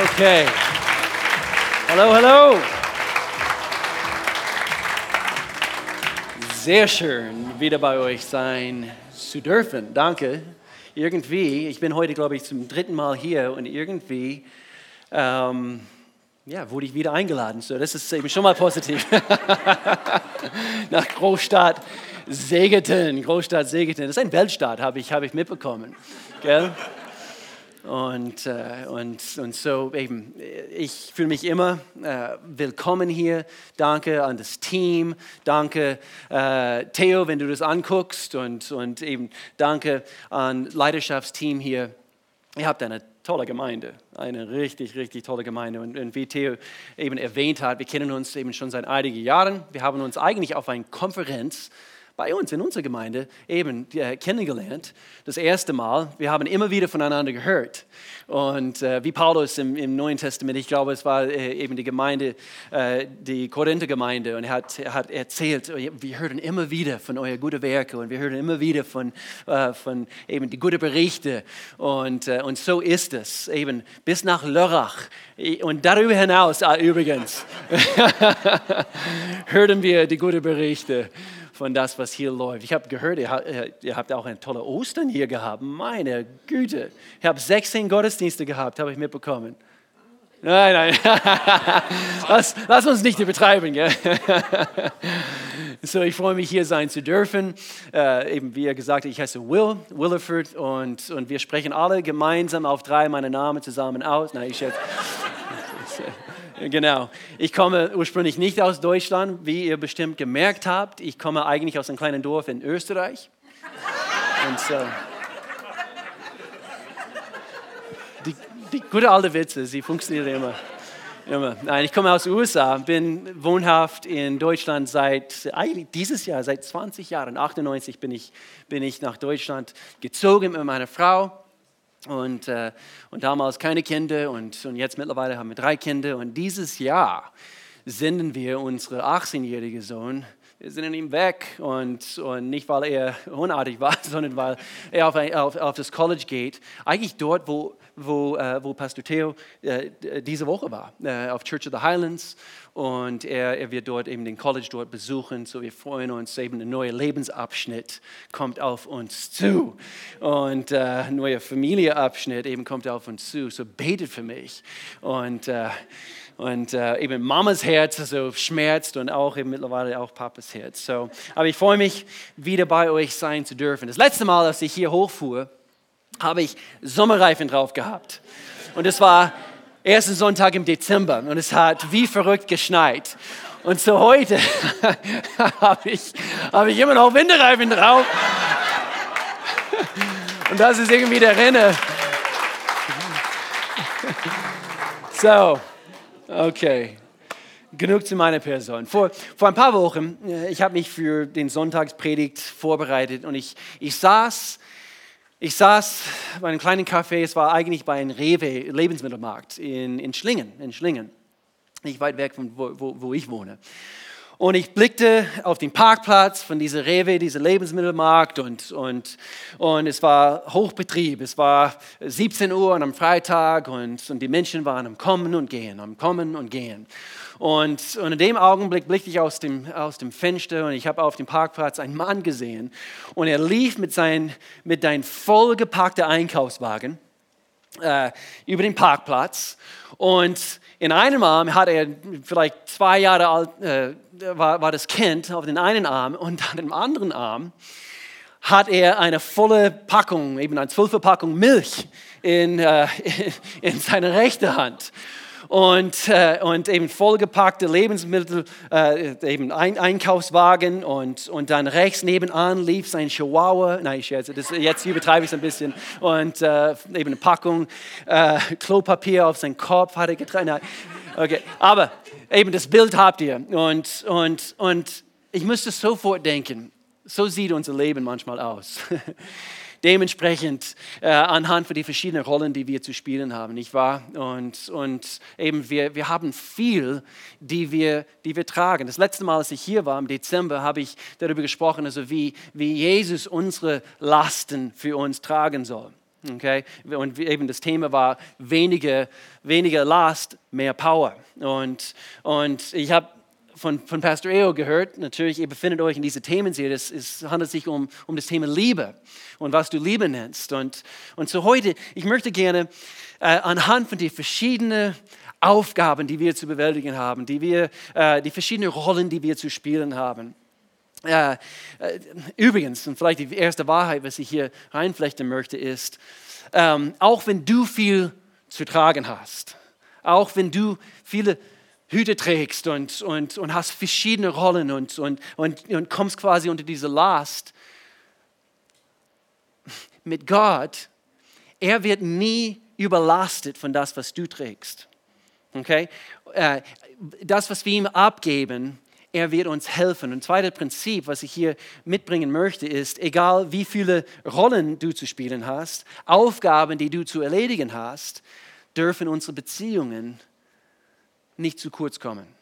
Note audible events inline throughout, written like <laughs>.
Okay. Hallo, hallo. Sehr schön, wieder bei euch sein zu dürfen. Danke. Irgendwie, ich bin heute, glaube ich, zum dritten Mal hier und irgendwie ähm, ja, wurde ich wieder eingeladen. So, das ist eben schon mal positiv. <laughs> Nach Großstadt Segeten. Großstadt Segeten. Das ist ein Weltstaat, habe ich, hab ich mitbekommen. Gell? Und, äh, und, und so eben, ich fühle mich immer äh, willkommen hier. Danke an das Team. Danke, äh, Theo, wenn du das anguckst. Und, und eben danke an Leidenschaftsteam hier. Ihr habt eine tolle Gemeinde, eine richtig, richtig tolle Gemeinde. Und, und, wie Theo eben erwähnt hat, wir kennen uns eben schon seit einigen Jahren. Wir haben uns eigentlich auf einer Konferenz bei uns in unserer Gemeinde eben äh, kennengelernt. Das erste Mal. Wir haben immer wieder voneinander gehört. Und äh, wie Paulus im, im, Neuen Testament, ich glaube, es war äh, eben die Gemeinde, äh, die Korinther-Gemeinde, und er hat, er hat erzählt, wir hören immer wieder von euren guten Werken und wir hören immer wieder von, äh, von eben die guten Berichte. Und, äh, und so ist es, eben bis nach Lörrach. Und darüber hinaus, ah, übrigens, <laughs> hören wir die guten Berichte von das, was hier läuft. Ich habe gehört, ihr habt auch ein tolle Ostern hier gehabt. Meine Güte. Ich habe 16 Gottesdienste gehabt, habe ich mitbekommen. Nein, nein. <laughs> lass, lass, uns nicht übertreiben. Gell? <laughs> so, ich freue mich, hier sein zu dürfen. Äh, eben, wie er gesagt hat, ich heiße Will, Williford, und, und wir sprechen alle gemeinsam auf drei meine Namen zusammen aus. Nein, ich schätze. <laughs> Genau. Ich komme ursprünglich nicht aus Deutschland, wie ihr bestimmt gemerkt habt. Ich komme eigentlich aus einem kleinen Dorf in Österreich. Und so. Die, die gute alte Witze, sie funktionieren immer. immer. Nein, ich komme aus den USA, bin wohnhaft in Deutschland seit, eigentlich dieses Jahr, seit 20 Jahren. 98 bin ich, bin ich nach Deutschland gezogen mit meiner Frau. Und, äh, und damals keine Kinder und, und jetzt mittlerweile haben wir drei Kinder. Und dieses Jahr senden wir unseren 18-jährigen Sohn, wir senden ihn weg. Und, und nicht, weil er <laughs> unartig war, <laughs> sondern weil er auf, auf, auf das College geht. Eigentlich dort, wo, wo, äh, wo Pastor Theo äh, diese Woche war, äh, auf Church of the Highlands und er, er, wird dort eben den College dort besuchen. So wir freuen uns eben ein neuer Lebensabschnitt kommt auf uns zu und äh, ein neuer Familienabschnitt eben kommt auf uns zu. So betet für mich und äh, und äh, eben Mamas Herz so schmerzt und auch eben mittlerweile auch Papas Herz. So, aber ich freue mich, wieder bei euch sein zu dürfen. Das letzte Mal, als ich hier hochfuhr, habe ich Sommerreifen drauf gehabt. Und es war ersten Sonntag im Dezember und es hat wie verrückt geschneit. Und so heute <laughs> habe ich, hab ich immer noch Winterreifen drauf. Und das ist irgendwie der Renne. So, okay. Genug zu meiner Person. Vor, vor ein paar Wochen, äh, ich habe mich für den Sonntagspredigt vorbereitet und ich, ich saß ich saß bei einem kleinen Café, es war eigentlich bei einem Rewe Lebensmittelmarkt in, in Schlingen, in Schlingen, nicht weit weg von wo, wo, wo ich wohne. Und ich blickte auf den Parkplatz von dieser Rewe, dieser Lebensmittelmarkt und, und, und es war Hochbetrieb. Es war 17 Uhr am Freitag und, und die Menschen waren am Kommen und Gehen, am Kommen und Gehen. Und, und in dem Augenblick blickte ich aus dem, aus dem Fenster und ich habe auf dem Parkplatz einen Mann gesehen. Und er lief mit, sein, mit einem vollgepackten Einkaufswagen äh, über den Parkplatz. Und in einem Arm hatte er vielleicht zwei Jahre alt, äh, war, war das Kind auf den einen Arm und an dem anderen Arm hat er eine volle Packung, eben eine Zwölferpackung Milch in, äh, <laughs> in seiner rechten Hand und, äh, und eben vollgepackte Lebensmittel, äh, eben ein Einkaufswagen und, und dann rechts nebenan lief sein Chihuahua, nein, ich scherze, das, jetzt übertreibe ich es ein bisschen, und äh, eben eine Packung äh, Klopapier auf seinen Kopf hat er getragen. Okay, aber eben das Bild habt ihr und, und, und ich müsste sofort denken, so sieht unser Leben manchmal aus. <laughs> dementsprechend äh, anhand von den verschiedenen Rollen, die wir zu spielen haben, nicht wahr? Und, und eben wir, wir haben viel, die wir, die wir tragen. Das letzte Mal, als ich hier war, im Dezember, habe ich darüber gesprochen, also wie, wie Jesus unsere Lasten für uns tragen soll. Okay? Und eben das Thema war weniger, weniger Last, mehr Power. Und, und ich habe von, von Pastor Eo gehört, natürlich, ihr befindet euch in dieser Themenserie, es, es handelt sich um, um das Thema Liebe und was du Liebe nennst. Und, und so heute, ich möchte gerne äh, anhand von den verschiedenen Aufgaben, die wir zu bewältigen haben, die, wir, äh, die verschiedenen Rollen, die wir zu spielen haben. Äh, äh, übrigens, und vielleicht die erste Wahrheit, was ich hier reinflechten möchte, ist, ähm, auch wenn du viel zu tragen hast, auch wenn du viele Hüte trägst und, und, und hast verschiedene Rollen und, und, und, und kommst quasi unter diese Last, mit Gott, er wird nie überlastet von das, was du trägst. Okay? Äh, das, was wir ihm abgeben, er wird uns helfen. Und zweites Prinzip, was ich hier mitbringen möchte, ist, egal wie viele Rollen du zu spielen hast, Aufgaben, die du zu erledigen hast, dürfen unsere Beziehungen nicht zu kurz kommen.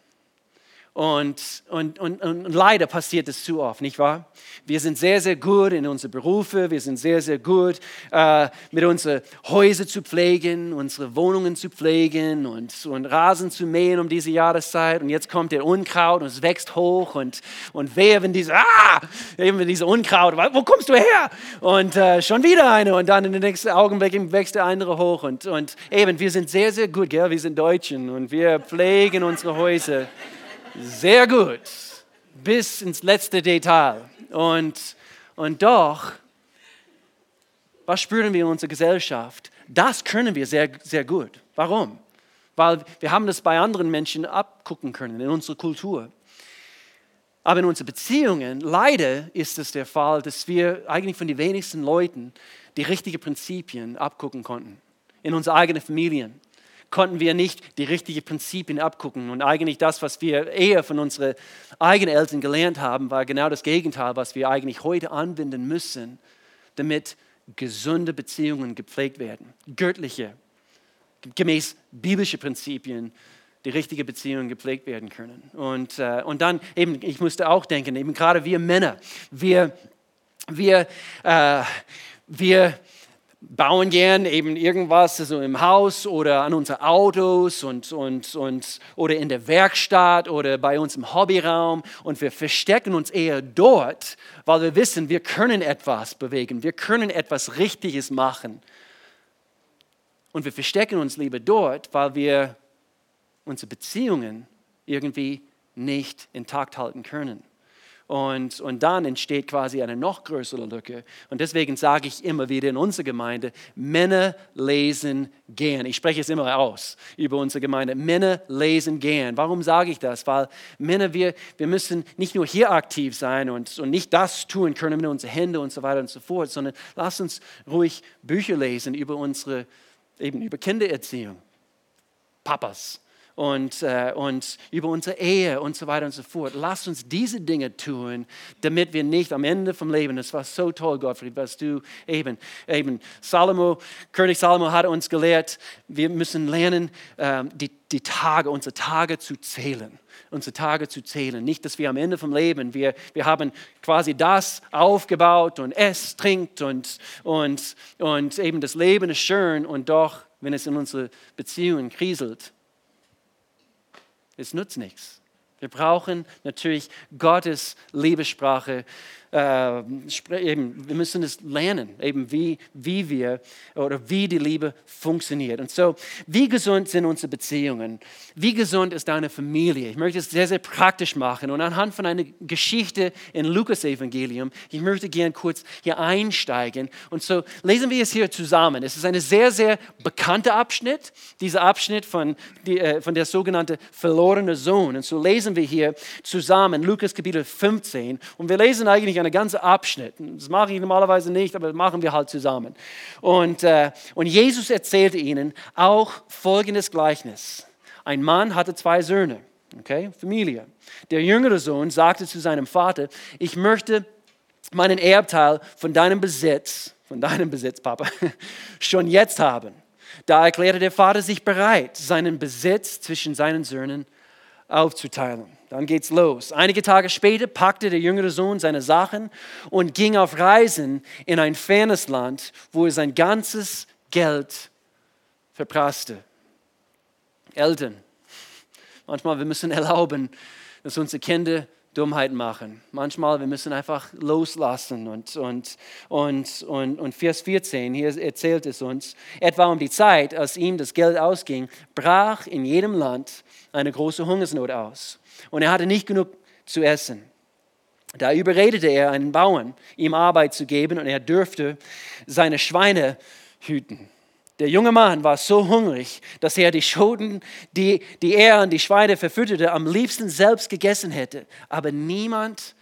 Und, und, und, und leider passiert es zu oft, nicht wahr? Wir sind sehr, sehr gut in unseren Berufen, wir sind sehr, sehr gut äh, mit unseren Häusern zu pflegen, unsere Wohnungen zu pflegen und, und Rasen zu mähen um diese Jahreszeit. Und jetzt kommt der Unkraut und es wächst hoch und, und wehe, wenn diese, ah, eben diese Unkraut, wo kommst du her? Und äh, schon wieder eine und dann in den nächsten Augenblick wächst der andere hoch. Und, und eben, wir sind sehr, sehr gut, gell? wir sind Deutschen und wir pflegen unsere Häuser sehr gut, bis ins letzte Detail. Und, und doch, was spüren wir in unserer Gesellschaft? Das können wir sehr, sehr gut. Warum? Weil wir haben das bei anderen Menschen abgucken können, in unserer Kultur. Aber in unseren Beziehungen, leider ist es der Fall, dass wir eigentlich von den wenigsten Leuten die richtigen Prinzipien abgucken konnten. In unseren eigenen Familien, konnten wir nicht die richtigen Prinzipien abgucken. Und eigentlich das, was wir eher von unseren eigenen Eltern gelernt haben, war genau das Gegenteil, was wir eigentlich heute anwenden müssen, damit gesunde Beziehungen gepflegt werden. Göttliche, gemäß biblische Prinzipien, die richtige Beziehungen gepflegt werden können. Und, äh, und dann eben, ich musste auch denken, eben gerade wir Männer, wir, wir, äh, wir bauen gern eben irgendwas so im Haus oder an unsere Autos und, und, und, oder in der Werkstatt oder bei uns im Hobbyraum und wir verstecken uns eher dort, weil wir wissen, wir können etwas bewegen, wir können etwas Richtiges machen. Und wir verstecken uns lieber dort, weil wir unsere Beziehungen irgendwie nicht intakt halten können. Und, und dann entsteht quasi eine noch größere Lücke. Und deswegen sage ich immer wieder in unserer Gemeinde, Männer lesen gern. Ich spreche es immer aus über unsere Gemeinde. Männer lesen gern. Warum sage ich das? Weil Männer, wir, wir müssen nicht nur hier aktiv sein und, und nicht das tun können mit unseren Händen und so weiter und so fort, sondern lass uns ruhig Bücher lesen über unsere, eben über Kindererziehung. Papas, und, äh, und über unsere Ehe und so weiter und so fort. Lass uns diese Dinge tun, damit wir nicht am Ende vom Leben, das war so toll, Gottfried, was du eben, eben, Salomo, König Salomo hat uns gelehrt, wir müssen lernen, äh, die, die Tage, unsere Tage zu zählen unsere Tage zu zählen. Nicht, dass wir am Ende vom Leben, wir, wir haben quasi das aufgebaut und es trinkt und, und, und eben das Leben ist schön und doch, wenn es in unsere Beziehungen kriselt, es nutzt nichts. Wir brauchen natürlich Gottes Liebessprache äh, eben, wir müssen es lernen, eben wie, wie wir oder wie die Liebe funktioniert. Und so, wie gesund sind unsere Beziehungen? Wie gesund ist deine Familie? Ich möchte es sehr, sehr praktisch machen und anhand von einer Geschichte in Lukas Evangelium, ich möchte gerne kurz hier einsteigen. Und so lesen wir es hier zusammen. Es ist ein sehr, sehr bekannter Abschnitt, dieser Abschnitt von, die, äh, von der sogenannten verlorene Sohn. Und so lesen wir hier zusammen Lukas Kapitel 15 und wir lesen eigentlich eine ganze Abschnitt. Das mache ich normalerweise nicht, aber das machen wir halt zusammen. Und, äh, und Jesus erzählte ihnen auch folgendes Gleichnis. Ein Mann hatte zwei Söhne, okay, Familie. Der jüngere Sohn sagte zu seinem Vater, ich möchte meinen Erbteil von deinem Besitz, von deinem Besitz, Papa, <laughs> schon jetzt haben. Da erklärte der Vater sich bereit, seinen Besitz zwischen seinen Söhnen aufzuteilen. Dann geht's los. Einige Tage später packte der jüngere Sohn seine Sachen und ging auf Reisen in ein fernes Land, wo er sein ganzes Geld verprasste. Eltern, manchmal wir müssen erlauben, dass unsere Kinder Dummheiten machen. Manchmal wir müssen einfach loslassen. Und, und, und, und, und Vers 14, hier erzählt es uns, etwa um die Zeit, als ihm das Geld ausging, brach in jedem Land eine große Hungersnot aus. Und er hatte nicht genug zu essen. Da überredete er einen Bauern, ihm Arbeit zu geben, und er dürfte seine Schweine hüten. Der junge Mann war so hungrig, dass er die Schoten, die, die er an die Schweine verfütterte, am liebsten selbst gegessen hätte. Aber niemand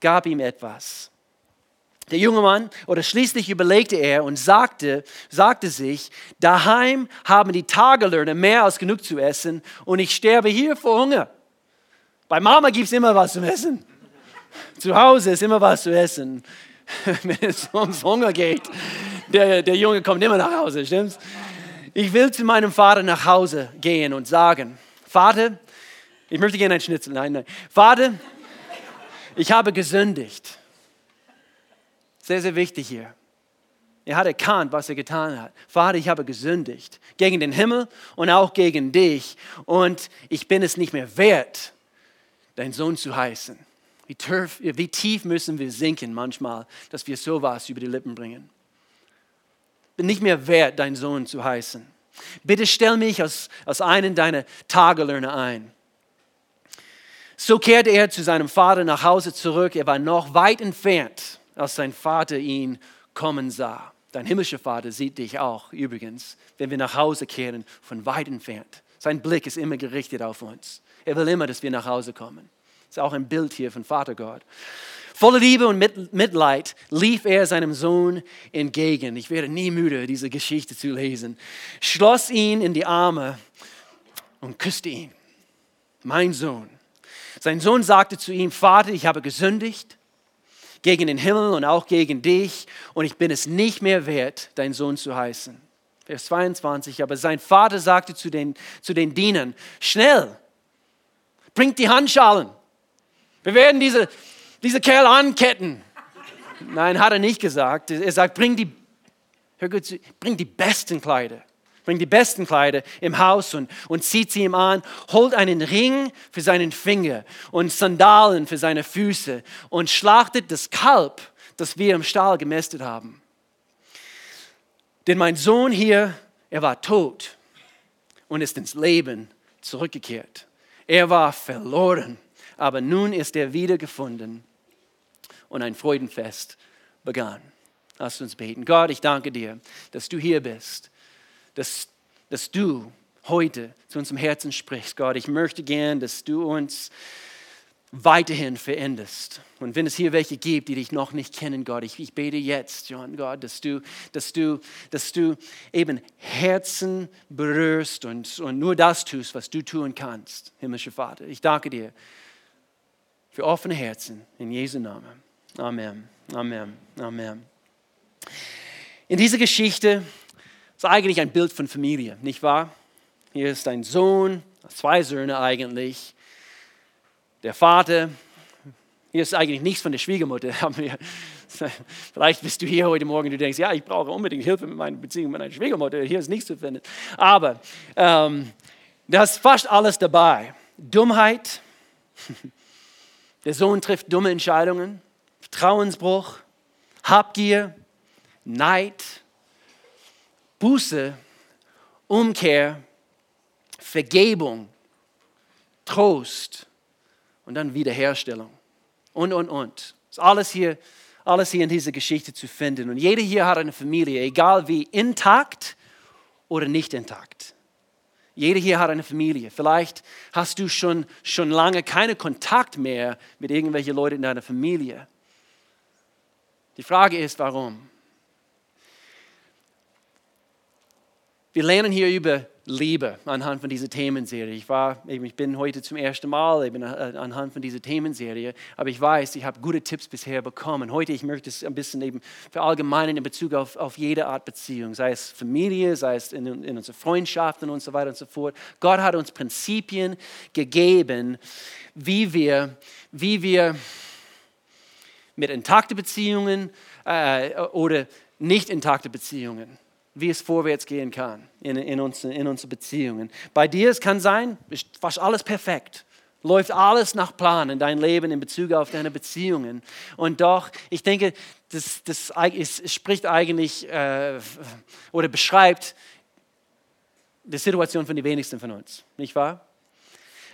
gab ihm etwas. Der junge Mann, oder schließlich überlegte er und sagte, sagte sich, daheim haben die Tagelöhner mehr als genug zu essen und ich sterbe hier vor Hunger. Bei Mama gibt es immer was zu essen. Zu Hause ist immer was zu essen. <laughs> Wenn es ums Hunger geht, der, der Junge kommt immer nach Hause, stimmt's? Ich will zu meinem Vater nach Hause gehen und sagen, Vater, ich möchte gerne ein Schnitzel, nein, nein. Vater, ich habe gesündigt. Sehr, sehr wichtig hier. Er hat erkannt, was er getan hat. Vater, ich habe gesündigt gegen den Himmel und auch gegen dich. Und ich bin es nicht mehr wert, dein Sohn zu heißen. Wie tief müssen wir sinken manchmal, dass wir sowas über die Lippen bringen bin nicht mehr wert, dein Sohn zu heißen. Bitte stell mich als, als einen deiner Tagelöhner ein. So kehrte er zu seinem Vater nach Hause zurück. Er war noch weit entfernt, als sein Vater ihn kommen sah. Dein himmlischer Vater sieht dich auch übrigens, wenn wir nach Hause kehren, von weit entfernt. Sein Blick ist immer gerichtet auf uns. Er will immer, dass wir nach Hause kommen. Das ist auch ein Bild hier von Vater Gott. Voller Liebe und Mitleid lief er seinem Sohn entgegen. Ich werde nie müde, diese Geschichte zu lesen. Schloss ihn in die Arme und küsste ihn. Mein Sohn. Sein Sohn sagte zu ihm, Vater, ich habe gesündigt gegen den Himmel und auch gegen dich und ich bin es nicht mehr wert, dein Sohn zu heißen. Vers 22, aber sein Vater sagte zu den, zu den Dienern, schnell, bringt die Handschalen. Wir werden diese, diese Kerl anketten. Nein, hat er nicht gesagt. Er sagt, bring die, hör gut, bring die besten Kleider. Bring die besten Kleider im Haus und, und zieht sie ihm an. Holt einen Ring für seinen Finger und Sandalen für seine Füße und schlachtet das Kalb, das wir im Stall gemästet haben. Denn mein Sohn hier, er war tot und ist ins Leben zurückgekehrt. Er war verloren, aber nun ist er wiedergefunden und ein Freudenfest begann. Lass uns beten. Gott, ich danke dir, dass du hier bist, dass, dass du heute zu unserem Herzen sprichst. Gott, ich möchte gern, dass du uns weiterhin veränderst. Und wenn es hier welche gibt, die dich noch nicht kennen, Gott, ich, ich bete jetzt, John, Gott, dass du, dass du, dass du eben Herzen berührst und, und nur das tust, was du tun kannst, himmlischer Vater. Ich danke dir für offene Herzen in Jesu Namen. Amen. Amen. Amen. In dieser Geschichte ist eigentlich ein Bild von Familie, nicht wahr? Hier ist ein Sohn, zwei Söhne eigentlich. Der Vater, hier ist eigentlich nichts von der Schwiegermutter. <laughs> Vielleicht bist du hier heute Morgen und du denkst, ja, ich brauche unbedingt Hilfe mit meiner Beziehung mit meiner Schwiegermutter. Hier ist nichts zu finden. Aber ähm, da ist fast alles dabei. Dummheit. <laughs> Der Sohn trifft dumme Entscheidungen. Vertrauensbruch, Habgier, Neid, Buße, Umkehr, Vergebung, Trost und dann Wiederherstellung. Und, und, und. Das ist alles hier, alles hier in dieser Geschichte zu finden. Und jeder hier hat eine Familie, egal wie intakt oder nicht intakt. Jeder hier hat eine Familie. Vielleicht hast du schon, schon lange keinen Kontakt mehr mit irgendwelchen Leuten in deiner Familie. Die Frage ist, warum? Wir lernen hier über Liebe anhand von dieser Themenserie. Ich, war, ich bin heute zum ersten Mal eben äh, anhand von dieser Themenserie, aber ich weiß, ich habe gute Tipps bisher bekommen. Heute ich möchte es ein bisschen eben verallgemeinern in Bezug auf, auf jede Art Beziehung, sei es Familie, sei es in, in unsere Freundschaften und so weiter und so fort. Gott hat uns Prinzipien gegeben, wie wir, wie wir mit intakten Beziehungen äh, oder nicht intakte Beziehungen wie es vorwärts gehen kann in, in, uns, in unseren Beziehungen. Bei dir es kann sein, ist fast alles perfekt. Läuft alles nach Plan in dein Leben in Bezug auf deine Beziehungen. Und doch, ich denke, das, das es spricht eigentlich äh, oder beschreibt die Situation von den wenigsten von uns, nicht wahr?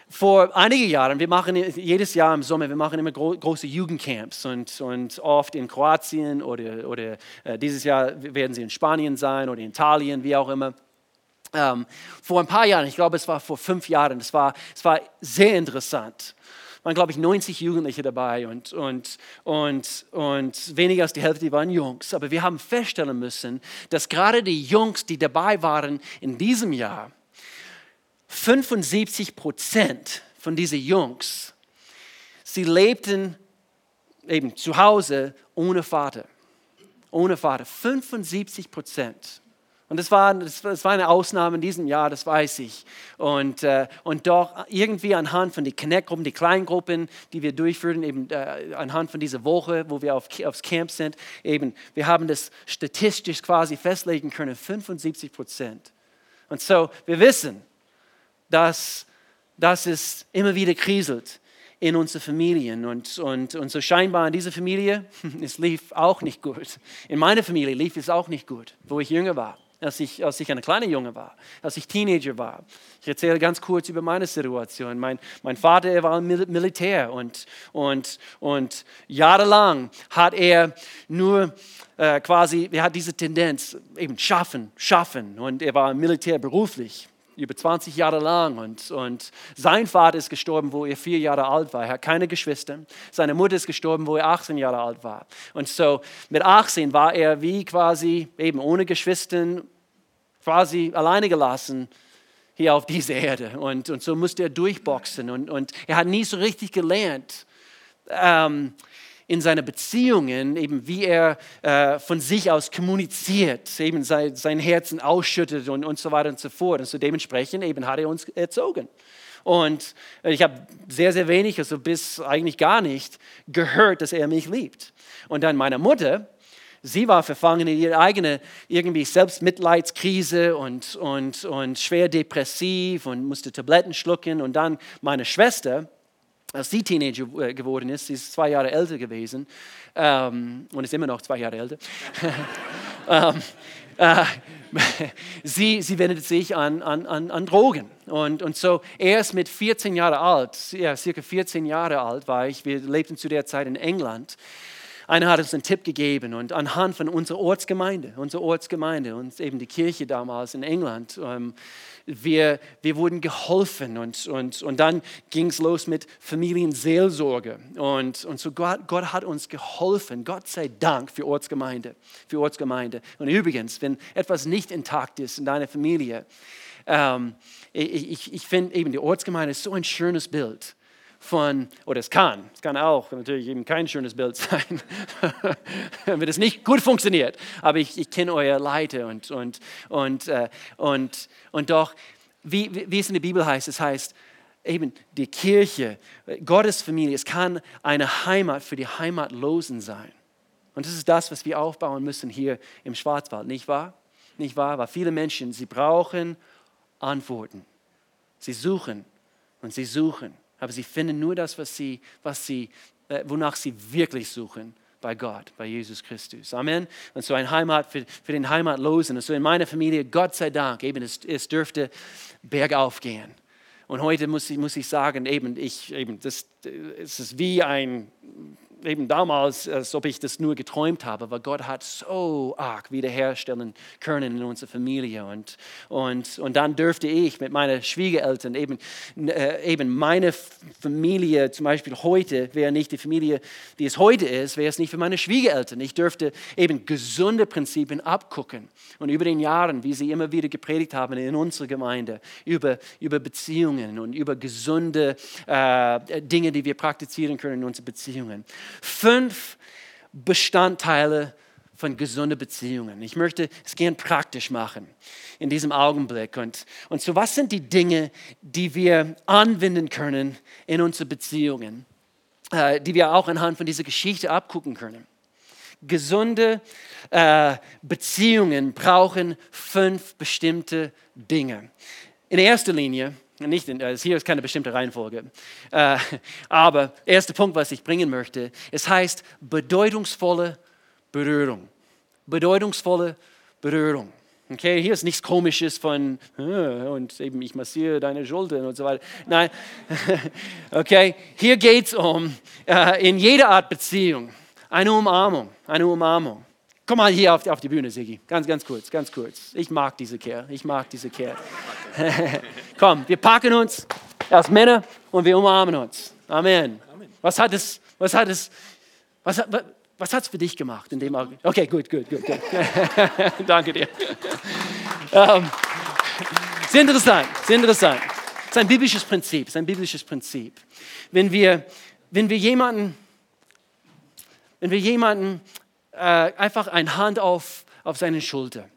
Vor einigen Jahren, wir machen jedes Jahr im Sommer, wir machen immer gro große Jugendcamps und, und oft in Kroatien oder, oder äh, dieses Jahr werden sie in Spanien sein oder in Italien, wie auch immer. Ähm, vor ein paar Jahren, ich glaube es war vor fünf Jahren, es war, es war sehr interessant. Es waren, glaube ich, 90 Jugendliche dabei und, und, und, und weniger als die Hälfte waren Jungs. Aber wir haben feststellen müssen, dass gerade die Jungs, die dabei waren in diesem Jahr, 75 Prozent von diesen Jungs, sie lebten eben zu Hause ohne Vater. Ohne Vater. 75 Prozent. Und das war, das war eine Ausnahme in diesem Jahr, das weiß ich. Und, äh, und doch irgendwie anhand von den Connect-Gruppen, die Kleingruppen, die wir durchführen, eben äh, anhand von dieser Woche, wo wir auf, aufs Camp sind, eben, wir haben das statistisch quasi festlegen können, 75 Prozent. Und so, wir wissen, dass, dass es immer wieder kriselt in unsere Familien. Und, und, und so scheinbar in dieser Familie, <laughs> es lief auch nicht gut. In meiner Familie lief es auch nicht gut, wo ich jünger war, als ich, als ich eine kleine Junge war, als ich Teenager war. Ich erzähle ganz kurz über meine Situation. Mein, mein Vater er war Mil Militär und, und, und jahrelang hat er nur äh, quasi, er hat diese Tendenz, eben schaffen, schaffen. Und er war Militär beruflich über 20 Jahre lang. Und, und sein Vater ist gestorben, wo er vier Jahre alt war. Er hat keine Geschwister. Seine Mutter ist gestorben, wo er 18 Jahre alt war. Und so mit 18 war er wie quasi eben ohne Geschwister, quasi alleine gelassen hier auf dieser Erde. Und, und so musste er durchboxen. Und, und er hat nie so richtig gelernt. Ähm, in seinen Beziehungen, eben wie er äh, von sich aus kommuniziert, eben sein, sein Herzen ausschüttet und, und so weiter und so fort. Und so dementsprechend eben hat er uns erzogen. Und ich habe sehr, sehr wenig, also bis eigentlich gar nicht, gehört, dass er mich liebt. Und dann meine Mutter, sie war verfangen in ihre eigene irgendwie Selbstmitleidskrise und, und, und schwer depressiv und musste Tabletten schlucken. Und dann meine Schwester, als sie Teenager äh, geworden ist, sie ist zwei Jahre älter gewesen ähm, und ist immer noch zwei Jahre älter, <laughs> ähm, äh, <laughs> sie, sie wendet sich an, an, an, an Drogen. Und, und so erst mit 14 Jahren alt, ja, circa 14 Jahre alt war ich, wir lebten zu der Zeit in England. Einer hat uns einen Tipp gegeben und anhand von unserer Ortsgemeinde, unserer Ortsgemeinde und eben die Kirche damals in England, ähm, wir, wir wurden geholfen und, und, und dann ging es los mit Familienseelsorge. Und, und so Gott, Gott hat uns geholfen. Gott sei Dank für Ortsgemeinde. Für Ortsgemeinde. Und übrigens, wenn etwas nicht intakt ist in deiner Familie, ähm, ich, ich, ich finde eben die Ortsgemeinde ist so ein schönes Bild von, oder es kann, es kann auch natürlich eben kein schönes Bild <laughs> sein, wenn es nicht gut funktioniert. Aber ich, ich kenne euer Leiter und, und, und, äh, und, und doch, wie, wie es in der Bibel heißt, es heißt, eben die Kirche, Gottes Familie, es kann eine Heimat für die Heimatlosen sein. Und das ist das, was wir aufbauen müssen hier im Schwarzwald, nicht wahr? Nicht wahr? Weil viele Menschen, sie brauchen Antworten. Sie suchen und sie suchen aber sie finden nur das, was sie, was sie, äh, wonach sie wirklich suchen bei Gott, bei Jesus Christus. Amen. Und so eine Heimat für, für den Heimatlosen. Und so in meiner Familie, Gott sei Dank, eben es, es dürfte bergauf gehen. Und heute muss ich, muss ich sagen, eben, ich, eben, das, es ist wie ein eben damals, als ob ich das nur geträumt habe, aber Gott hat so arg wiederherstellen können in unserer Familie. Und, und, und dann dürfte ich mit meinen Schwiegereltern eben, äh, eben meine Familie, zum Beispiel heute, wäre nicht die Familie, die es heute ist, wäre es nicht für meine Schwiegereltern. Ich dürfte eben gesunde Prinzipien abgucken. Und über den Jahren, wie sie immer wieder gepredigt haben in unserer Gemeinde, über, über Beziehungen und über gesunde äh, Dinge, die wir praktizieren können in unseren Beziehungen. Fünf Bestandteile von gesunden Beziehungen. Ich möchte es gern praktisch machen in diesem Augenblick. Und, und so, was sind die Dinge, die wir anwenden können in unsere Beziehungen, äh, die wir auch anhand von dieser Geschichte abgucken können? Gesunde äh, Beziehungen brauchen fünf bestimmte Dinge. In erster Linie nicht in, also hier ist keine bestimmte Reihenfolge. Äh, aber erster Punkt, was ich bringen möchte, es heißt bedeutungsvolle Berührung. Bedeutungsvolle Berührung. Okay, hier ist nichts Komisches von, äh, und eben ich massiere deine Schultern und so weiter. Nein, <laughs> okay, hier geht es um in jeder Art Beziehung eine Umarmung, eine Umarmung. Komm mal hier auf die, auf die Bühne, Sigi. Ganz, ganz kurz, ganz kurz. Ich mag diese Kerl. Ich mag diese Kerl. <laughs> Komm, wir packen uns als Männer und wir umarmen uns. Amen. Was hat es, was hat es, was, was, was hat es für dich gemacht in dem Augenblick? Okay, gut, gut, gut. <laughs> Danke dir. Ähm, sehr interessant, sehr interessant. Es ist ein biblisches Prinzip, ist ein biblisches Prinzip. Wenn wir, wenn wir jemanden, wenn wir jemanden äh, einfach eine Hand auf, auf seine Schulter.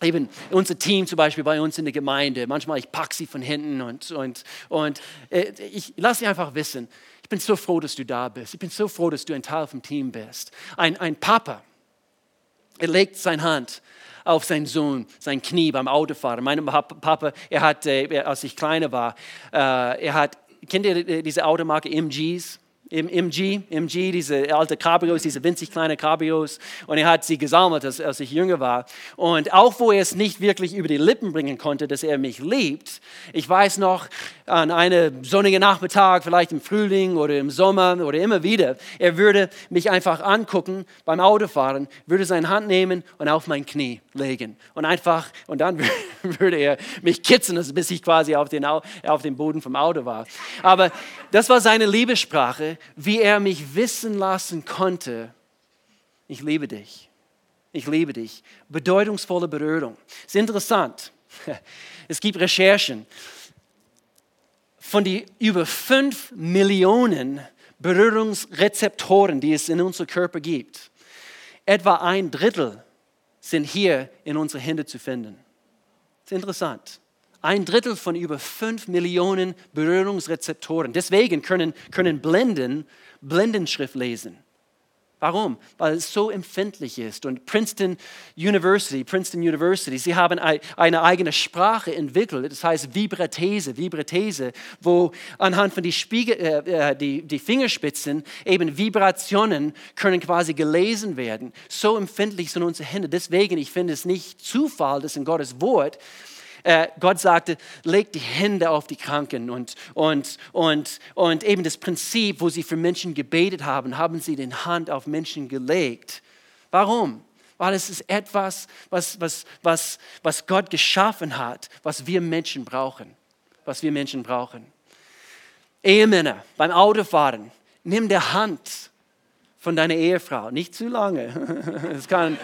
Eben unser Team zum Beispiel bei uns in der Gemeinde, manchmal ich packe sie von hinten und, und, und äh, ich lasse sie einfach wissen, ich bin so froh, dass du da bist. Ich bin so froh, dass du ein Teil vom Team bist. Ein, ein Papa, er legt seine Hand auf seinen Sohn, sein Knie beim Autofahren. Mein Papa, er hat, äh, als ich kleiner war, äh, er hat, kennt ihr diese Automarke MGs? Im MG, MG, diese alte Cabrios, diese winzig kleine Cabrios. Und er hat sie gesammelt, als, als, ich jünger war. Und auch wo er es nicht wirklich über die Lippen bringen konnte, dass er mich liebt, ich weiß noch, an einem sonnigen Nachmittag, vielleicht im Frühling oder im Sommer oder immer wieder, er würde mich einfach angucken beim Autofahren, würde seine Hand nehmen und auf mein Knie legen. Und einfach, und dann <laughs> würde er mich kitzeln, bis ich quasi auf den, auf dem Boden vom Auto war. Aber das war seine Liebessprache wie er mich wissen lassen konnte, ich liebe dich. Ich liebe dich. Bedeutungsvolle Berührung. Ist interessant. <laughs> Es gibt Recherchen von den über fünf Millionen Berührungsrezeptoren, die es in unserem Körper gibt. Etwa ein Drittel sind hier in unseren Händen zu finden. Das ist interessant. Ein Drittel von über 5 Millionen Berührungsrezeptoren. Deswegen können, können Blinden Blindenschrift lesen. Warum? Weil es so empfindlich ist. Und Princeton University, Princeton University, sie haben eine eigene Sprache entwickelt, das heißt Vibratese, Vibratese, wo anhand von die, Spiegel, äh, äh, die, die Fingerspitzen eben Vibrationen können quasi gelesen werden. So empfindlich sind unsere Hände. Deswegen, ich finde es nicht Zufall, dass in Gottes Wort äh, Gott sagte, legt die Hände auf die Kranken und, und, und, und eben das Prinzip, wo sie für Menschen gebetet haben, haben sie den Hand auf Menschen gelegt. Warum? Weil es ist etwas, was, was, was, was Gott geschaffen hat, was wir Menschen brauchen. Was wir Menschen brauchen. Ehemänner beim Autofahren, nimm der Hand von deiner Ehefrau. Nicht zu lange. <laughs> Es kann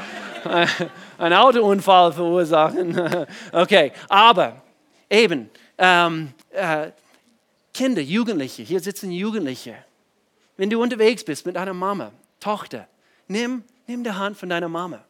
einen Autounfall verursachen. <laughs> Okay, aber eben, ähm, äh, Kinder, Jugendliche, hier sitzen Jugendliche. Wenn du unterwegs bist mit deiner Mama, Tochter, nimm, nimm die Hand von deiner Mama.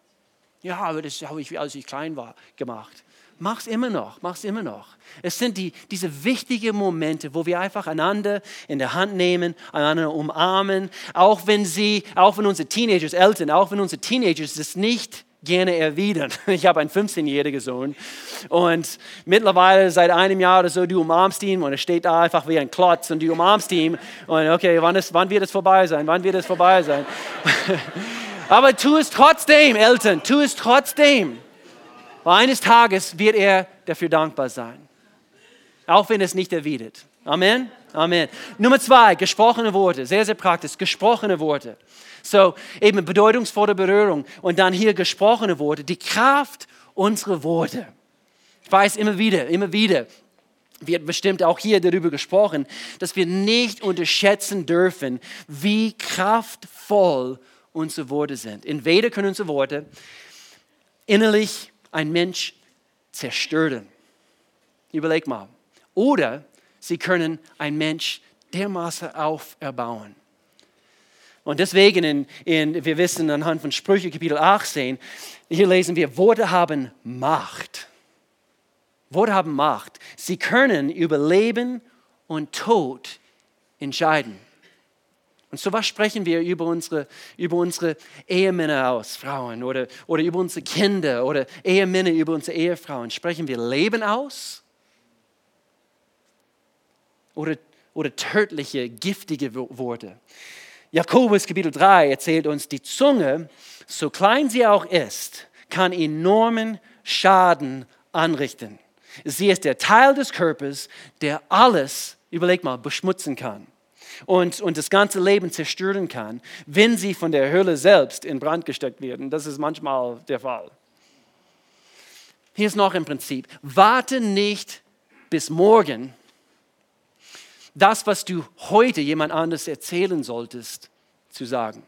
Ja, aber das habe ich, als ich klein war, gemacht. Mach's immer noch, mach's immer noch. Es sind die, diese wichtigen Momente, wo wir einfach einander in der Hand nehmen, einander umarmen, auch wenn sie, auch wenn unsere Teenagers, Eltern, auch wenn unsere Teenagers das nicht gerne erwidern. <laughs> Ich habe einen 15-jährigen Sohn und mittlerweile seit einem Jahr oder so, du umarmst ihn und er steht da einfach wie ein Klotz und du umarmst ihn und okay, wann, ist, wann wird es vorbei sein? Wann wird es vorbei sein? <laughs> Aber tu es trotzdem, Eltern, tu es trotzdem. Weil eines Tages wird er dafür dankbar sein. Auch wenn es nicht erwidert. Amen. Amen. Nummer zwei, gesprochene Worte. Sehr, sehr praktisch. Gesprochene Worte. So, eben bedeutungsvolle Berührung. Und dann hier gesprochene Worte. Die Kraft unserer Worte. Ich weiß immer wieder, immer wieder, wird bestimmt auch hier darüber gesprochen, dass wir nicht unterschätzen dürfen, wie kraftvoll unsere Worte sind. Entweder können unsere Worte innerlich ein Mensch zerstören. Überleg mal. Oder sie können ein Mensch dermaßen auferbauen. Und deswegen, in, in, wir wissen anhand von Sprüche Kapitel 18, hier lesen wir, Worte haben Macht. Worte haben Macht. Sie können über Leben und Tod entscheiden. Und so was sprechen wir über unsere, über unsere Ehemänner aus, Frauen, oder, oder über unsere Kinder oder Ehemänner über unsere Ehefrauen. Sprechen wir Leben aus oder, oder tödliche, giftige Worte? Jakobus Kapitel 3 erzählt uns, die Zunge, so klein sie auch ist, kann enormen Schaden anrichten. Sie ist der Teil des Körpers, der alles, überleg mal, beschmutzen kann und, und das ganze Leben zerstören kann, wenn sie von der Hölle selbst in Brand gesteckt werden. Das ist manchmal der Fall. Hier ist noch ein Prinzip. Warte nicht bis morgen, das, was du heute jemand anders erzählen solltest, zu sagen.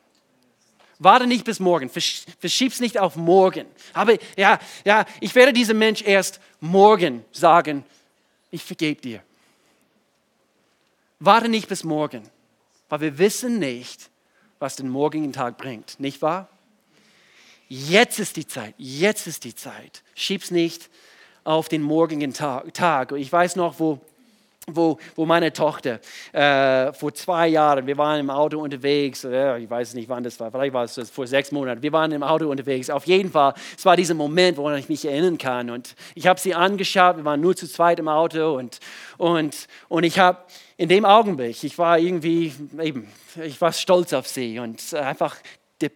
Warte nicht bis morgen, verschieb's nicht auf morgen. Aber ja, ja, ich werde diesem Mensch erst morgen sagen, ich vergebe dir. Warte nicht bis morgen, weil wir wissen nicht, was den morgigen Tag bringt, nicht wahr? Jetzt ist die Zeit, jetzt ist die Zeit. Schieb's nicht auf den morgigen Tag. Ich weiß noch, wo wo, wo meine Tochter äh, vor zwei Jahren, wir waren im Auto unterwegs, äh, ich weiß nicht wann das war, vielleicht war es vor sechs Monaten, wir waren im Auto unterwegs. Auf jeden Fall, es war dieser Moment, woran ich mich erinnern kann. Und ich habe sie angeschaut, wir waren nur zu zweit im Auto und, und, und ich habe in dem Augenblick, ich war irgendwie, eben, ich war stolz auf sie und einfach die,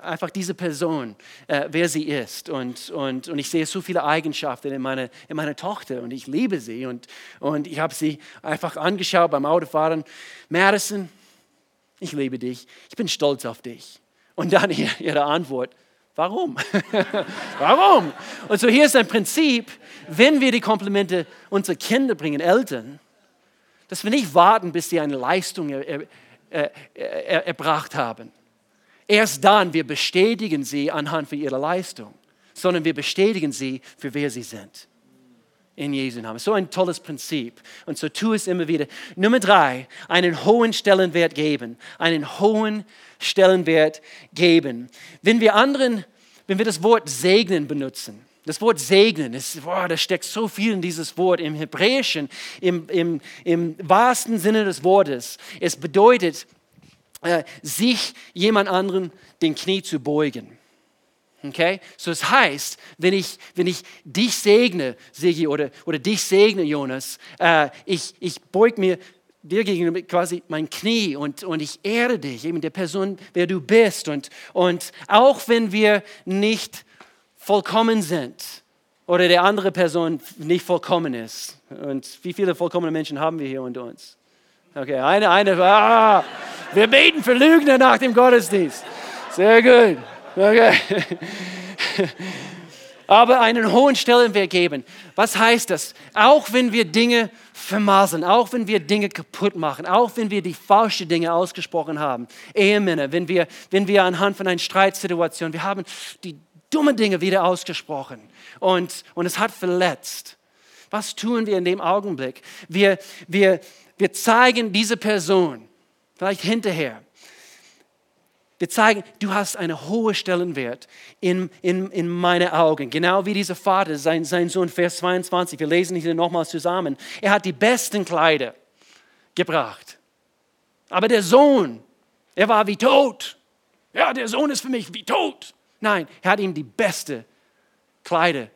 einfach diese Person, äh, wer sie ist. Und, und, und ich sehe so viele Eigenschaften in meiner, in meiner Tochter und ich liebe sie. Und, und ich habe sie einfach angeschaut beim Autofahren. Madison, ich liebe dich, ich bin stolz auf dich. Und dann ihre Antwort, warum? <laughs> warum? Und so hier ist ein Prinzip, wenn wir die Komplimente unserer Kinder bringen, Eltern, dass wir nicht warten, bis sie eine Leistung er, er, er, erbracht haben Erst dann, wir bestätigen sie anhand von ihrer Leistung, sondern wir bestätigen sie für wer sie sind. In Jesu Namen. So ein tolles Prinzip. Und so tu es immer wieder. Nummer drei, einen hohen Stellenwert geben. Einen hohen Stellenwert geben. Wenn wir anderen, wenn wir das Wort segnen benutzen, das Wort segnen, ist, boah, da steckt so viel in dieses Wort im Hebräischen, im, im, im wahrsten Sinne des Wortes. Es bedeutet, äh, sich jemand anderen den Knie zu beugen. Okay? So das heißt, wenn ich, wenn ich dich segne, Sigi, oder, oder dich segne, Jonas, äh, ich, ich beug mir dir gegenüber quasi mein Knie und, und ich ehre dich, eben der Person, wer du bist. Und, und auch wenn wir nicht vollkommen sind oder der andere Person nicht vollkommen ist. Und wie viele vollkommene Menschen haben wir hier unter uns? Okay, eine, eine, ah, wir beten für Lügner nach dem Gottesdienst. Sehr gut. Okay. <laughs> Aber einen hohen Stellenwert geben. Was heißt das? Auch wenn wir Dinge vermaßen, auch wenn wir Dinge kaputt machen, auch wenn wir die falschen Dinge ausgesprochen haben, Ehemänner, wenn wir, wenn wir anhand von einer Streitsituation, wir haben die dummen Dinge wieder ausgesprochen und, und es hat verletzt. Was tun wir in dem Augenblick? Wir, wir, wir zeigen diese Person, vielleicht hinterher, wir zeigen, du hast einen hohen Stellenwert in, in, in meine Augen. Genau wie dieser Vater, sein, sein Sohn, Vers 22, wir lesen hier nochmals zusammen. Er hat die besten Kleider gebracht. Aber der Sohn, er war wie tot. Ja, der Sohn ist für mich wie tot. Nein, er hat ihm die beste Kleider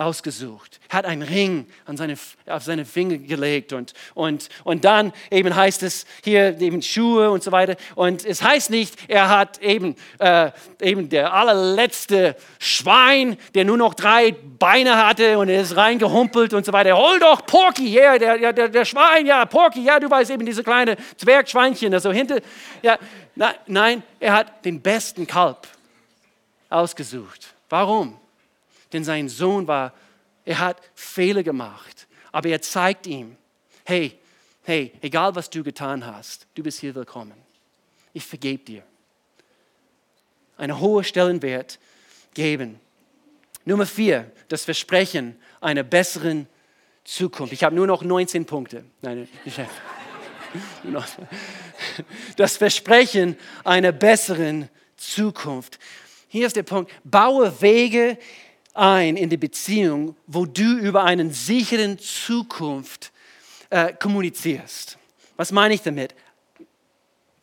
ausgesucht, hat einen Ring an seine, auf seine Finger gelegt und, und, und dann eben heißt es hier eben Schuhe und so weiter. Und es heißt nicht, er hat eben, äh, eben der allerletzte Schwein, der nur noch drei Beine hatte und er ist reingehumpelt und so weiter, hol doch Porky her, der, der, der Schwein, ja, Porky, ja, du weißt eben diese kleine Zwergschweinchen, also hinter, ja, nein, er hat den besten Kalb ausgesucht. Warum? Denn sein Sohn war, er hat Fehler gemacht. Aber er zeigt ihm, hey, hey, egal was du getan hast, du bist hier willkommen. Ich vergebe dir. Einen hohen Stellenwert geben. Nummer vier, das Versprechen einer besseren Zukunft. Ich habe nur noch 19 Punkte. Nein, <laughs> das Versprechen einer besseren Zukunft. Hier ist der Punkt. Baue Wege ein in die Beziehung, wo du über einen sicheren Zukunft äh, kommunizierst. Was meine ich damit?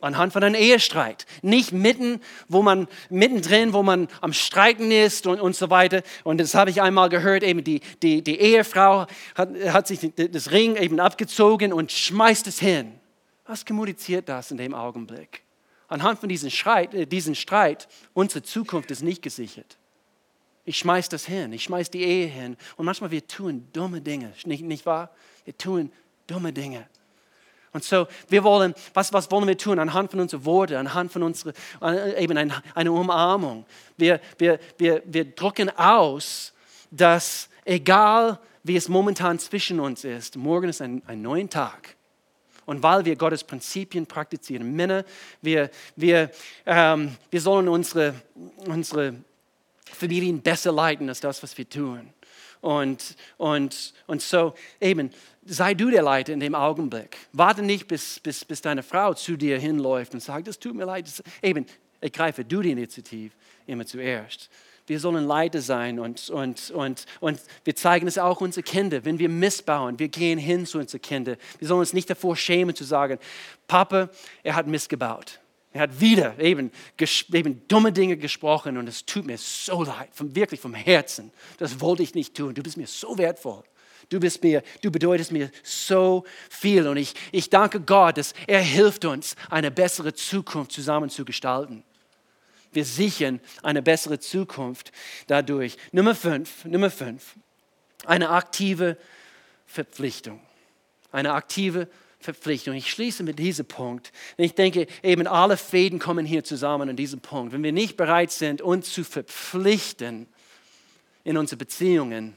Anhand von einem Ehestreit. Nicht mitten, wo man, mittendrin, wo man am Streiten ist und, und so weiter. Und das habe ich einmal gehört, eben die, die, die Ehefrau hat, hat sich das Ring eben abgezogen und schmeißt es hin. Was kommuniziert das in dem Augenblick? Anhand von diesem Streit, äh, diesem Streit, unsere Zukunft ist nicht gesichert. Ich schmeiß das hin, ich schmeiß die Ehe hin. Und manchmal wir tun dumme Dinge, nicht, nicht wahr? Wir tun dumme Dinge. Und so, wir wollen, was, was wollen wir tun? Anhand von unseren Worten, anhand von unserer, äh, eben eine, eine Umarmung. Wir, wir, wir, wir drücken aus, dass egal wie es momentan zwischen uns ist, morgen ist ein, ein neuer Tag. Und weil wir Gottes Prinzipien praktizieren, Männer, wir, wir, ähm, wir sollen unsere, unsere Familien besser leiten als das, was wir tun. Und, und, und so eben, sei du der Leiter in dem Augenblick. Warte nicht, bis, bis, bis deine Frau zu dir hinläuft und sagt, es tut mir leid. Eben, ergreife du die Initiative immer zuerst. Wir sollen Leiter sein und, und, und, und wir zeigen es auch unseren Kindern. Wenn wir missbauen, wir gehen hin zu unseren Kindern. Wir sollen uns nicht davor schämen zu sagen, Papa, er hat missgebaut. Er hat wieder eben, eben dumme Dinge gesprochen und es tut mir so leid, vom, wirklich vom Herzen. Das wollte ich nicht tun. Du bist mir so wertvoll. Du bist mir, du bedeutest mir so viel und ich, ich danke Gott, dass er hilft uns, eine bessere Zukunft zusammen zu gestalten. Wir sichern eine bessere Zukunft dadurch. Nummer fünf, Nummer fünf, eine aktive Verpflichtung. Eine aktive Verpflichtung. Verpflichtung. Ich schließe mit diesem Punkt. Ich denke, eben alle Fäden kommen hier zusammen an diesem Punkt. Wenn wir nicht bereit sind, uns zu verpflichten in unsere Beziehungen,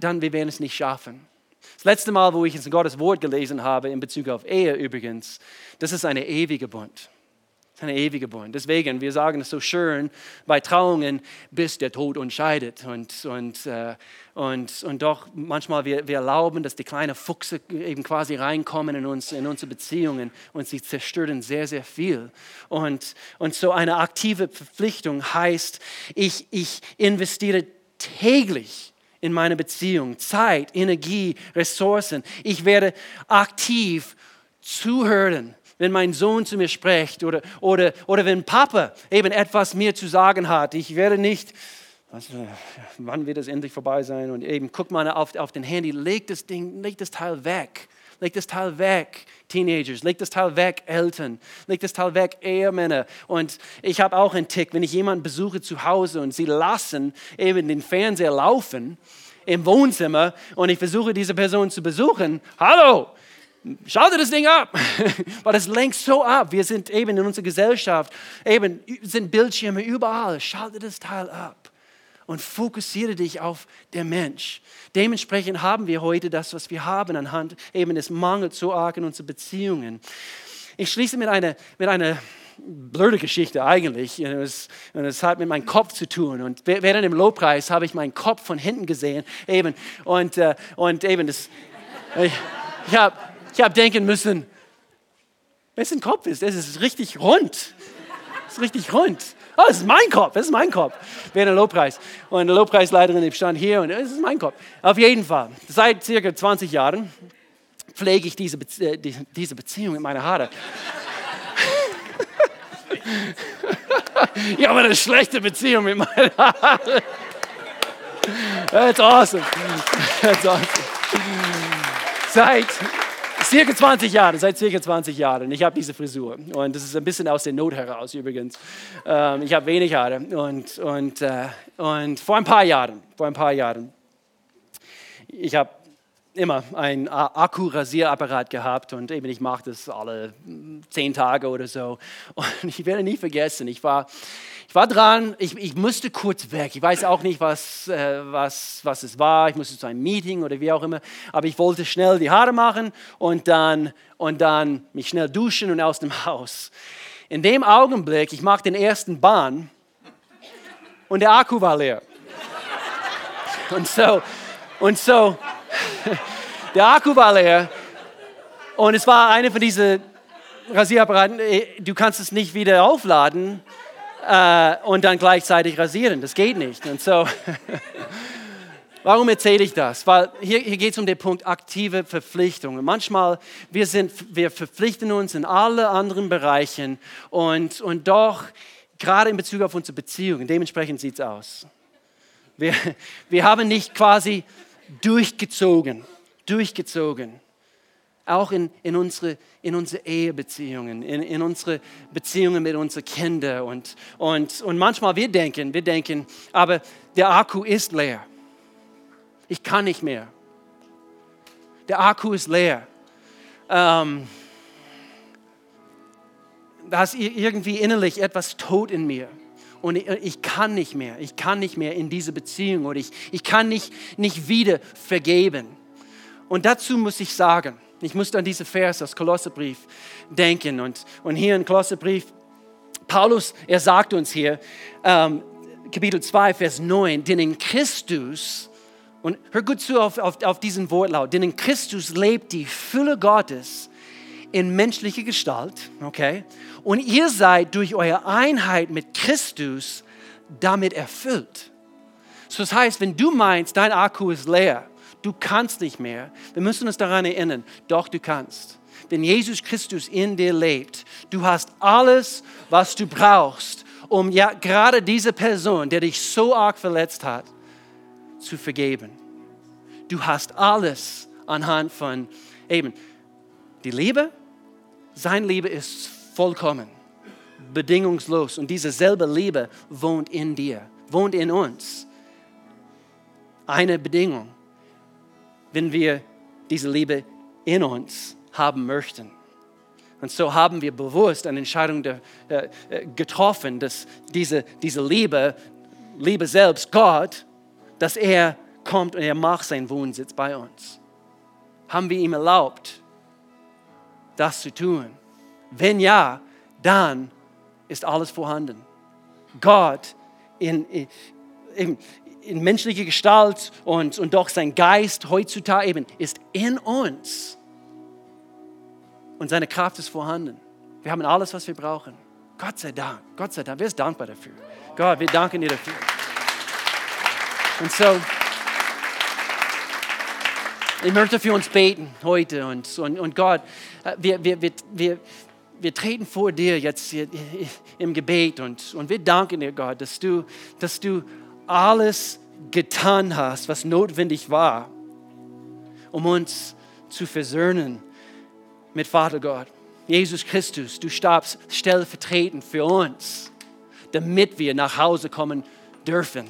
dann wir werden es nicht schaffen. Das letzte Mal, wo ich in Gottes Wort gelesen habe, in Bezug auf Ehe übrigens, das ist eine ewige Bund eine ewige Bund. Deswegen, wir sagen es so schön bei Trauungen, bis der Tod uns scheidet. Und, und, äh, und, und doch manchmal wir, wir erlauben, dass die kleinen Fuchse eben quasi reinkommen in, uns, in unsere Beziehungen und sie zerstören sehr, sehr viel. Und, und so eine aktive Verpflichtung heißt, ich, ich investiere täglich in meine Beziehung, Zeit, Energie, Ressourcen. Ich werde aktiv zuhören wenn mein Sohn zu mir spricht oder, oder, oder wenn Papa eben etwas mir zu sagen hat. Ich werde nicht, was, wann wird es endlich vorbei sein? Und eben guck mal auf, auf den Handy, leg das Ding, leg das Teil weg. Leg das Teil weg, Teenagers. Leg das Teil weg, Eltern. Leg das Teil weg, Ehemänner. Und ich habe auch einen Tick, wenn ich jemanden besuche zu Hause und sie lassen eben den Fernseher laufen im Wohnzimmer und ich versuche diese Person zu besuchen. Hallo, Schalte das Ding ab, <laughs> weil es lenkt so ab. Wir sind eben in unserer Gesellschaft, eben sind Bildschirme überall. Schalte das Teil ab und fokussiere dich auf den Mensch. Dementsprechend haben wir heute das, was wir haben, anhand eben des Mangels so arg in unseren Beziehungen. Ich schließe mit einer, mit einer blöde Geschichte eigentlich. Und es, es, hat mit meinem Kopf zu tun. Und während dem Lobpreis habe ich meinen Kopf von hinten gesehen. Eben. Und, äh, und eben das. Ich, ich habe ich habe denken müssen, wessen Kopf ist das? ist richtig rund. Das ist richtig rund. Oh, das ist mein Kopf, das ist mein Kopf. Während der Lobpreis. Und die Lobpreisleiterin stand hier und das ist mein Kopf. Auf jeden Fall. Seit circa 20 Jahren pflege ich diese, Bezie äh, diese Beziehung mit meiner Haare. ich habe eine schlechte Beziehung mit meinen Haaren. That's awesome. That's awesome. Seit circa 20 Jahren, seit circa 20 Jahren. Ich habe diese Frisur und das ist ein bisschen aus der Not heraus übrigens. Ähm, ich habe wenig Haare und, und, äh, und vor ein paar Jahren, vor ein paar Jahren, ich habe immer ein Akku-Rasierapparat gehabt und eben ich mache das alle zehn Tage oder so. Und ich werde nie vergessen, ich war, ich war dran, ich, ich musste kurz weg. Ich weiß auch nicht, was, äh, was, was es war. Ich musste zu einem Meeting oder wie auch immer. Aber ich wollte schnell die Haare machen und dann, und dann mich schnell duschen und aus dem <laughs> Haus. In dem Augenblick, ich mache den ersten Bahn und der Akku war leer. Und so, und so, der Akku war leer und es war eine von diesen Rasierapparaten, äh, du kannst es nicht wieder aufladen äh, und dann gleichzeitig rasieren. Das geht nicht. Und so, <laughs> warum erzähle ich das? Weil hier, hier geht es um den Punkt aktive Verpflichtungen. Manchmal, wir, sind, wir verpflichten uns in alle anderen Bereichen und, und doch, gerade in Bezug auf unsere Beziehungen, dementsprechend sieht es aus. Wir, wir haben nicht quasi durchgezogen, durchgezogen. Auch in, in, unsere, in unsere Ehebeziehungen, in, in unsere Beziehungen mit unseren Kindern. Und, und, und manchmal wir denken, wir denken, aber der Akku ist leer. Ich kann nicht mehr. Der Akku ist leer. Ähm, da ist irgendwie innerlich etwas tot in mir und ich kann nicht mehr, ich kann nicht mehr in diese Beziehung oder ich, ich kann nicht, nicht wieder vergeben. Und dazu muss ich sagen, ich musste an diese Vers aus Kolosserbrief denken und, und hier im Kolosserbrief, Paulus, er sagt uns hier, ähm, Kapitel 2, Vers 9, denn in Christus, und hör gut zu auf, auf, auf diesen Wortlaut, denn in Christus lebt die Fülle Gottes in menschlicher Gestalt, okay? Und ihr seid durch eure Einheit mit Christus damit erfüllt. So das heißt, wenn du meinst, dein Akku ist leer, du kannst nicht mehr, wir müssen uns daran erinnern, doch du kannst. Wenn Jesus Christus in dir lebt, du hast alles, was du brauchst, um ja gerade diese Person, der dich so arg verletzt hat, zu vergeben. Du hast alles anhand von eben die Liebe, sein Liebe ist vollkommen, bedingungslos. Und diese selbe Liebe wohnt in dir, wohnt in uns. Eine Bedingung, wenn wir diese Liebe in uns haben möchten. Und so haben wir bewusst eine Entscheidung äh, äh getroffen, dass diese, diese Liebe, Liebe selbst, Gott, dass er kommt und er macht seinen Wohnsitz bei uns. Haben wir ihm erlaubt, das zu tun? Wenn ja, dann ist alles vorhanden. Gott in, in, in menschlicher Gestalt und, und doch sein Geist heutzutage eben ist in uns. Und seine Kraft ist vorhanden. Wir haben alles, was wir brauchen. Gott sei Dank, Gott sei Dank. Wer ist dankbar dafür? Gott, wir danken dir dafür. Und so, ich möchte für uns beten heute und, und, und Gott, äh, wir, wir, wir, wir, wir treten vor dir jetzt im Gebet und, und wir danken dir, Gott, dass du, dass du alles getan hast, was notwendig war, um uns zu versöhnen mit Vater Gott. Jesus Christus, du starbst stellvertretend für uns, damit wir nach Hause kommen dürfen,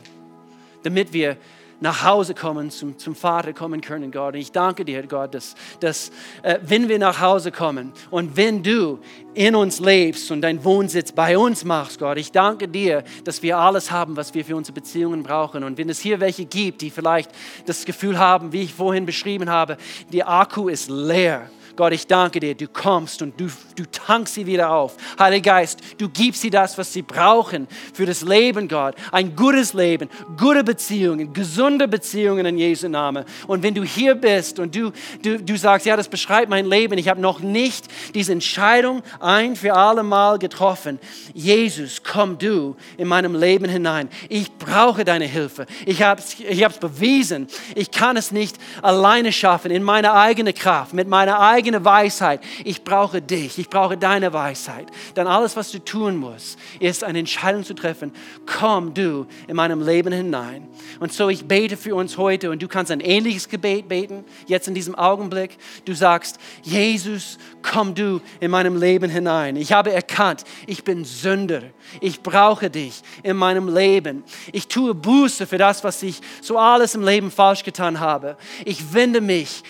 damit wir nach Hause kommen, zum, zum Vater kommen können, Gott. Und ich danke dir, Gott, dass, dass äh, wenn wir nach Hause kommen und wenn du in uns lebst und deinen Wohnsitz bei uns machst, Gott, ich danke dir, dass wir alles haben, was wir für unsere Beziehungen brauchen. Und wenn es hier welche gibt, die vielleicht das Gefühl haben, wie ich vorhin beschrieben habe, die Akku ist leer Gott, ich danke dir, du kommst und du, du tankst sie wieder auf. Heiliger Geist, du gibst sie das, was sie brauchen für das Leben, Gott. Ein gutes Leben, gute Beziehungen, gesunde Beziehungen in Jesu Namen. Und wenn du hier bist und du, du, du sagst, ja, das beschreibt mein Leben, ich habe noch nicht diese Entscheidung ein für alle Mal getroffen. Jesus, komm du in meinem Leben hinein. Ich brauche deine Hilfe. Ich habe es ich bewiesen. Ich kann es nicht alleine schaffen, in meiner eigenen Kraft, mit meiner eigenen eigene Weisheit. Ich brauche dich, ich brauche deine Weisheit. Dann alles, was du tun musst, ist eine Entscheidung zu treffen. Komm du in meinem Leben hinein. Und so ich bete für uns heute und du kannst ein ähnliches Gebet beten, jetzt in diesem Augenblick. Du sagst, Jesus, komm du in meinem Leben hinein. Ich habe erkannt, ich bin Sünder. Ich brauche dich in meinem Leben. Ich tue Buße für das, was ich so alles im Leben falsch getan habe. Ich wende mich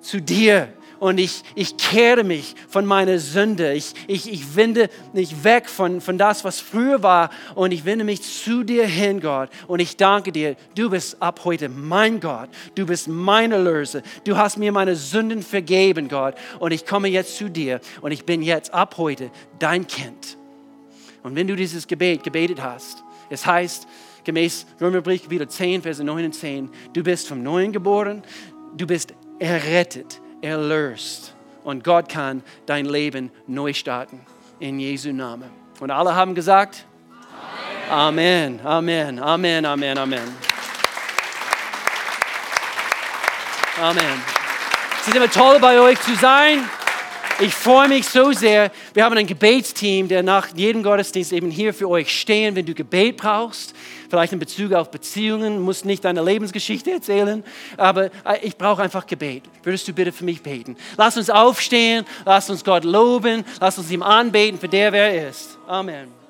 zu dir und ich, ich kehre mich von meiner Sünde. Ich, ich, ich wende mich weg von, von das, was früher war und ich wende mich zu dir hin, Gott. Und ich danke dir, du bist ab heute mein Gott. Du bist mein Erlöser. Du hast mir meine Sünden vergeben, Gott. Und ich komme jetzt zu dir und ich bin jetzt ab heute dein Kind. Und wenn du dieses Gebet gebetet hast, es heißt, gemäß Römerbrief Kapitel 10, Verse 9 und 10, du bist vom Neuen geboren, du bist errettet erlöst. Und Gott kann dein Leben neu starten. In Jesu Namen. Und alle haben gesagt, Amen, Amen, Amen, Amen, Amen. Amen. Es ist immer toll, bei euch zu sein. Ich freue mich so sehr. Wir haben ein Gebetsteam, der nach jedem Gottesdienst eben hier für euch stehen, wenn du Gebet brauchst. Vielleicht in Bezug auf Beziehungen, musst nicht deine Lebensgeschichte erzählen, aber äh, ich brauche einfach Gebet. Würdest du bitte für mich beten? Lass uns aufstehen, lass uns Gott loben, lass uns ihm anbeten, für der wer er ist. Amen.